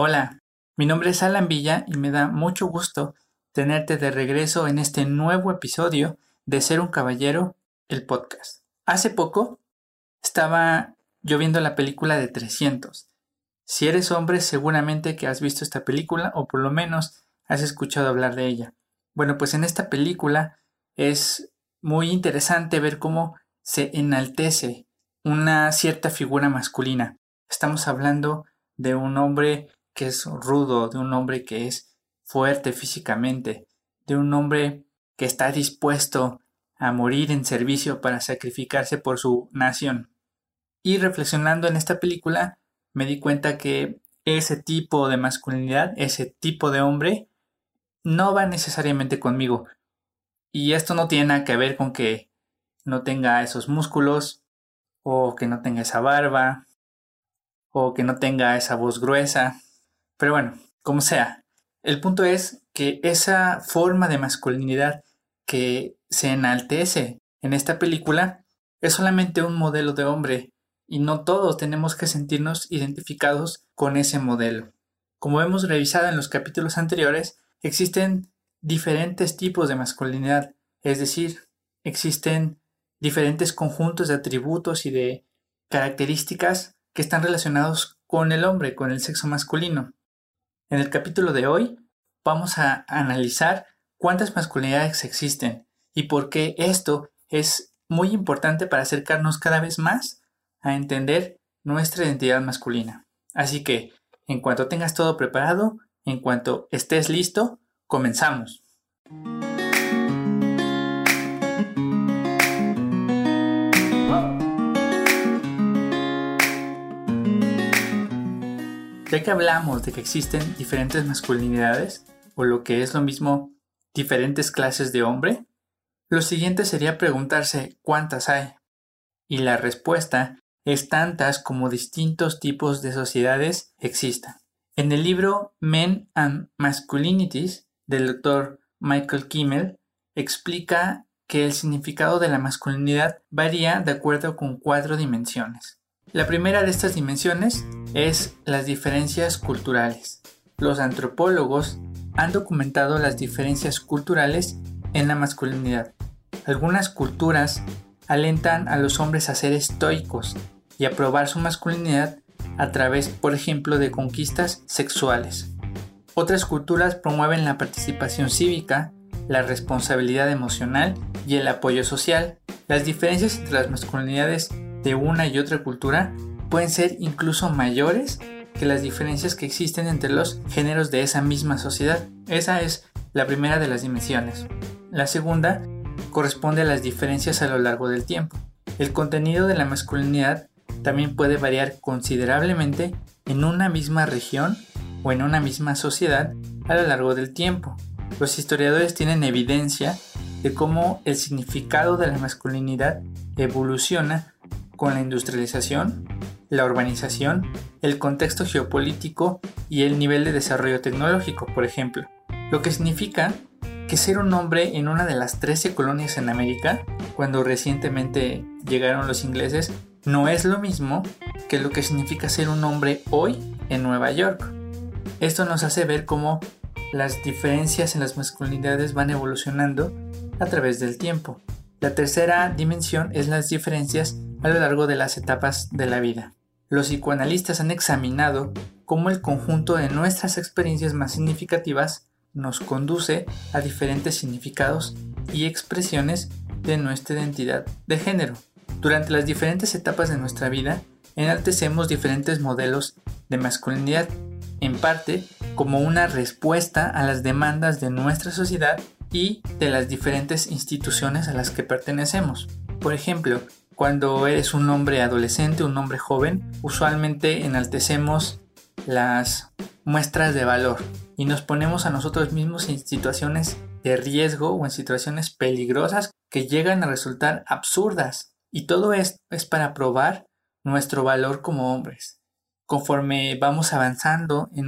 Hola, mi nombre es Alan Villa y me da mucho gusto tenerte de regreso en este nuevo episodio de Ser un Caballero, el podcast. Hace poco estaba yo viendo la película de 300. Si eres hombre, seguramente que has visto esta película o por lo menos has escuchado hablar de ella. Bueno, pues en esta película es muy interesante ver cómo se enaltece una cierta figura masculina. Estamos hablando de un hombre que es rudo, de un hombre que es fuerte físicamente, de un hombre que está dispuesto a morir en servicio para sacrificarse por su nación. Y reflexionando en esta película, me di cuenta que ese tipo de masculinidad, ese tipo de hombre, no va necesariamente conmigo. Y esto no tiene nada que ver con que no tenga esos músculos, o que no tenga esa barba, o que no tenga esa voz gruesa. Pero bueno, como sea, el punto es que esa forma de masculinidad que se enaltece en esta película es solamente un modelo de hombre y no todos tenemos que sentirnos identificados con ese modelo. Como hemos revisado en los capítulos anteriores, existen diferentes tipos de masculinidad, es decir, existen diferentes conjuntos de atributos y de características que están relacionados con el hombre, con el sexo masculino. En el capítulo de hoy vamos a analizar cuántas masculinidades existen y por qué esto es muy importante para acercarnos cada vez más a entender nuestra identidad masculina. Así que, en cuanto tengas todo preparado, en cuanto estés listo, comenzamos. Ya que hablamos de que existen diferentes masculinidades, o lo que es lo mismo, diferentes clases de hombre, lo siguiente sería preguntarse cuántas hay. Y la respuesta es tantas como distintos tipos de sociedades existan. En el libro Men and Masculinities del doctor Michael Kimmel explica que el significado de la masculinidad varía de acuerdo con cuatro dimensiones. La primera de estas dimensiones es las diferencias culturales. Los antropólogos han documentado las diferencias culturales en la masculinidad. Algunas culturas alentan a los hombres a ser estoicos y a probar su masculinidad a través, por ejemplo, de conquistas sexuales. Otras culturas promueven la participación cívica, la responsabilidad emocional y el apoyo social. Las diferencias entre las masculinidades de una y otra cultura pueden ser incluso mayores que las diferencias que existen entre los géneros de esa misma sociedad. Esa es la primera de las dimensiones. La segunda corresponde a las diferencias a lo largo del tiempo. El contenido de la masculinidad también puede variar considerablemente en una misma región o en una misma sociedad a lo largo del tiempo. Los historiadores tienen evidencia de cómo el significado de la masculinidad evoluciona con la industrialización, la urbanización, el contexto geopolítico y el nivel de desarrollo tecnológico, por ejemplo. Lo que significa que ser un hombre en una de las 13 colonias en América, cuando recientemente llegaron los ingleses, no es lo mismo que lo que significa ser un hombre hoy en Nueva York. Esto nos hace ver cómo las diferencias en las masculinidades van evolucionando a través del tiempo. La tercera dimensión es las diferencias a lo largo de las etapas de la vida. Los psicoanalistas han examinado cómo el conjunto de nuestras experiencias más significativas nos conduce a diferentes significados y expresiones de nuestra identidad de género. Durante las diferentes etapas de nuestra vida, enaltecemos diferentes modelos de masculinidad, en parte como una respuesta a las demandas de nuestra sociedad y de las diferentes instituciones a las que pertenecemos. Por ejemplo, cuando eres un hombre adolescente, un hombre joven, usualmente enaltecemos las muestras de valor y nos ponemos a nosotros mismos en situaciones de riesgo o en situaciones peligrosas que llegan a resultar absurdas. Y todo esto es para probar nuestro valor como hombres. Conforme vamos avanzando en,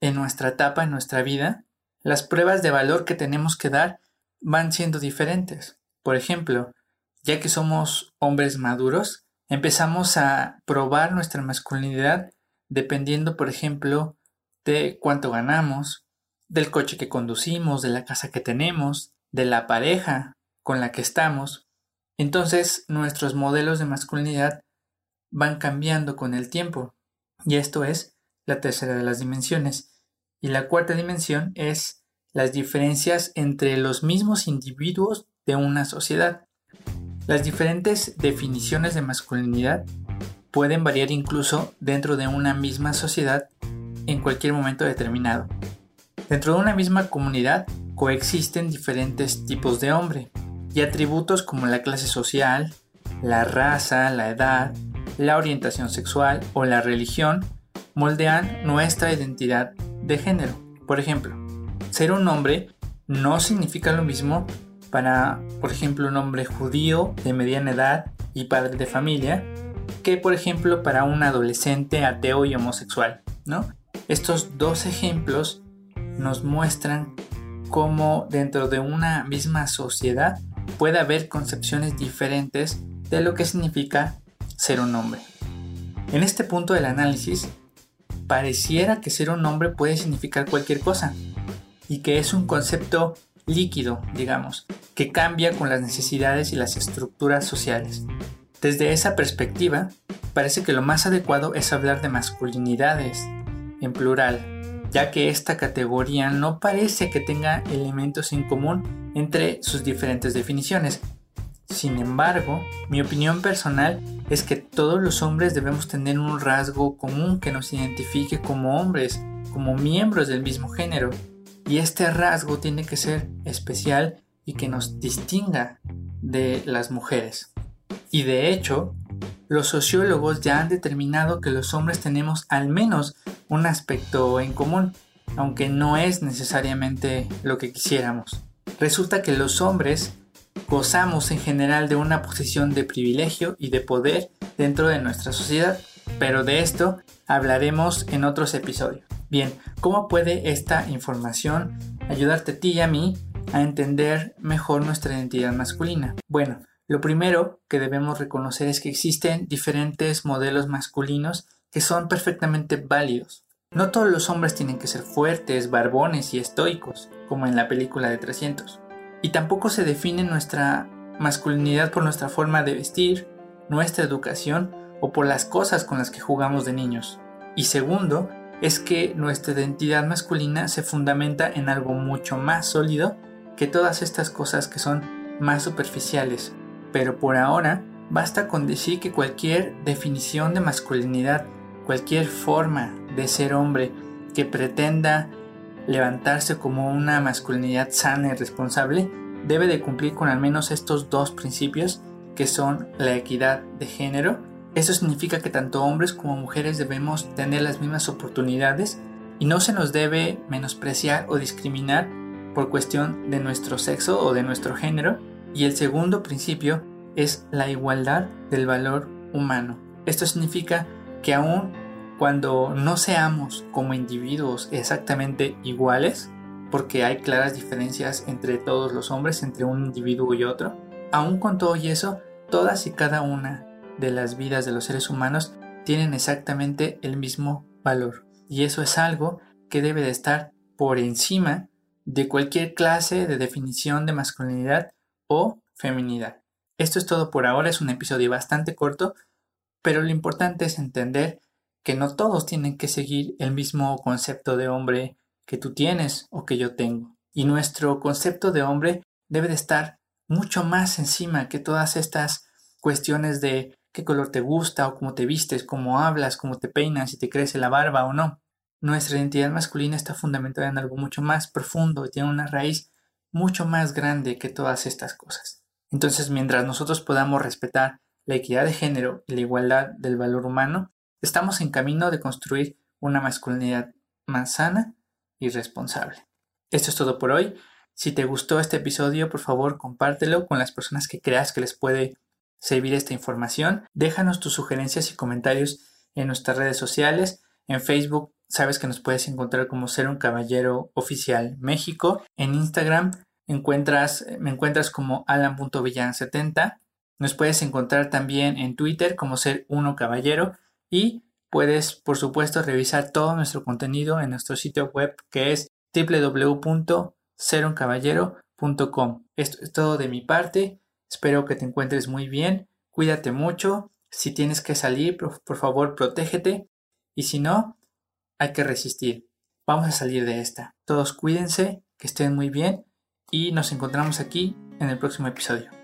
en nuestra etapa, en nuestra vida, las pruebas de valor que tenemos que dar van siendo diferentes. Por ejemplo, ya que somos hombres maduros, empezamos a probar nuestra masculinidad dependiendo, por ejemplo, de cuánto ganamos, del coche que conducimos, de la casa que tenemos, de la pareja con la que estamos. Entonces nuestros modelos de masculinidad van cambiando con el tiempo. Y esto es la tercera de las dimensiones. Y la cuarta dimensión es las diferencias entre los mismos individuos de una sociedad. Las diferentes definiciones de masculinidad pueden variar incluso dentro de una misma sociedad en cualquier momento determinado. Dentro de una misma comunidad coexisten diferentes tipos de hombre y atributos como la clase social, la raza, la edad, la orientación sexual o la religión moldean nuestra identidad de género. Por ejemplo, ser un hombre no significa lo mismo para, por ejemplo, un hombre judío de mediana edad y padre de familia que, por ejemplo, para un adolescente ateo y homosexual, ¿no? Estos dos ejemplos nos muestran cómo dentro de una misma sociedad puede haber concepciones diferentes de lo que significa ser un hombre. En este punto del análisis, pareciera que ser un hombre puede significar cualquier cosa y que es un concepto líquido, digamos, que cambia con las necesidades y las estructuras sociales. Desde esa perspectiva, parece que lo más adecuado es hablar de masculinidades, en plural, ya que esta categoría no parece que tenga elementos en común entre sus diferentes definiciones. Sin embargo, mi opinión personal es que todos los hombres debemos tener un rasgo común que nos identifique como hombres, como miembros del mismo género, y este rasgo tiene que ser especial y que nos distinga de las mujeres. Y de hecho, los sociólogos ya han determinado que los hombres tenemos al menos un aspecto en común, aunque no es necesariamente lo que quisiéramos. Resulta que los hombres gozamos en general de una posición de privilegio y de poder dentro de nuestra sociedad, pero de esto hablaremos en otros episodios. Bien, ¿cómo puede esta información ayudarte a ti y a mí a entender mejor nuestra identidad masculina? Bueno, lo primero que debemos reconocer es que existen diferentes modelos masculinos que son perfectamente válidos. No todos los hombres tienen que ser fuertes, barbones y estoicos, como en la película de 300. Y tampoco se define nuestra masculinidad por nuestra forma de vestir, nuestra educación o por las cosas con las que jugamos de niños. Y segundo, es que nuestra identidad masculina se fundamenta en algo mucho más sólido que todas estas cosas que son más superficiales pero por ahora basta con decir que cualquier definición de masculinidad, cualquier forma de ser hombre que pretenda levantarse como una masculinidad sana y responsable, debe de cumplir con al menos estos dos principios que son la equidad de género. Eso significa que tanto hombres como mujeres debemos tener las mismas oportunidades y no se nos debe menospreciar o discriminar por cuestión de nuestro sexo o de nuestro género, y el segundo principio es la igualdad del valor humano. Esto significa que aun cuando no seamos como individuos exactamente iguales, porque hay claras diferencias entre todos los hombres, entre un individuo y otro, aun con todo y eso, todas y cada una de las vidas de los seres humanos tienen exactamente el mismo valor. Y eso es algo que debe de estar por encima de cualquier clase de definición de masculinidad o feminidad. Esto es todo por ahora, es un episodio bastante corto, pero lo importante es entender que no todos tienen que seguir el mismo concepto de hombre que tú tienes o que yo tengo. Y nuestro concepto de hombre debe de estar mucho más encima que todas estas cuestiones de qué color te gusta o cómo te vistes, cómo hablas, cómo te peinas, si te crece la barba o no. Nuestra identidad masculina está fundamentada en algo mucho más profundo y tiene una raíz mucho más grande que todas estas cosas. Entonces, mientras nosotros podamos respetar la equidad de género y la igualdad del valor humano, estamos en camino de construir una masculinidad más sana y responsable. Esto es todo por hoy. Si te gustó este episodio, por favor, compártelo con las personas que creas que les puede servir esta información. Déjanos tus sugerencias y comentarios en nuestras redes sociales. En Facebook sabes que nos puedes encontrar como Ser un Caballero Oficial México. En Instagram encuentras, me encuentras como alan.villan70. Nos puedes encontrar también en Twitter como Ser Uno Caballero y puedes, por supuesto, revisar todo nuestro contenido en nuestro sitio web que es www.seruncaballero.com. Esto es todo de mi parte. Espero que te encuentres muy bien. Cuídate mucho. Si tienes que salir, por favor, protégete. Y si no, hay que resistir. Vamos a salir de esta. Todos cuídense, que estén muy bien y nos encontramos aquí en el próximo episodio.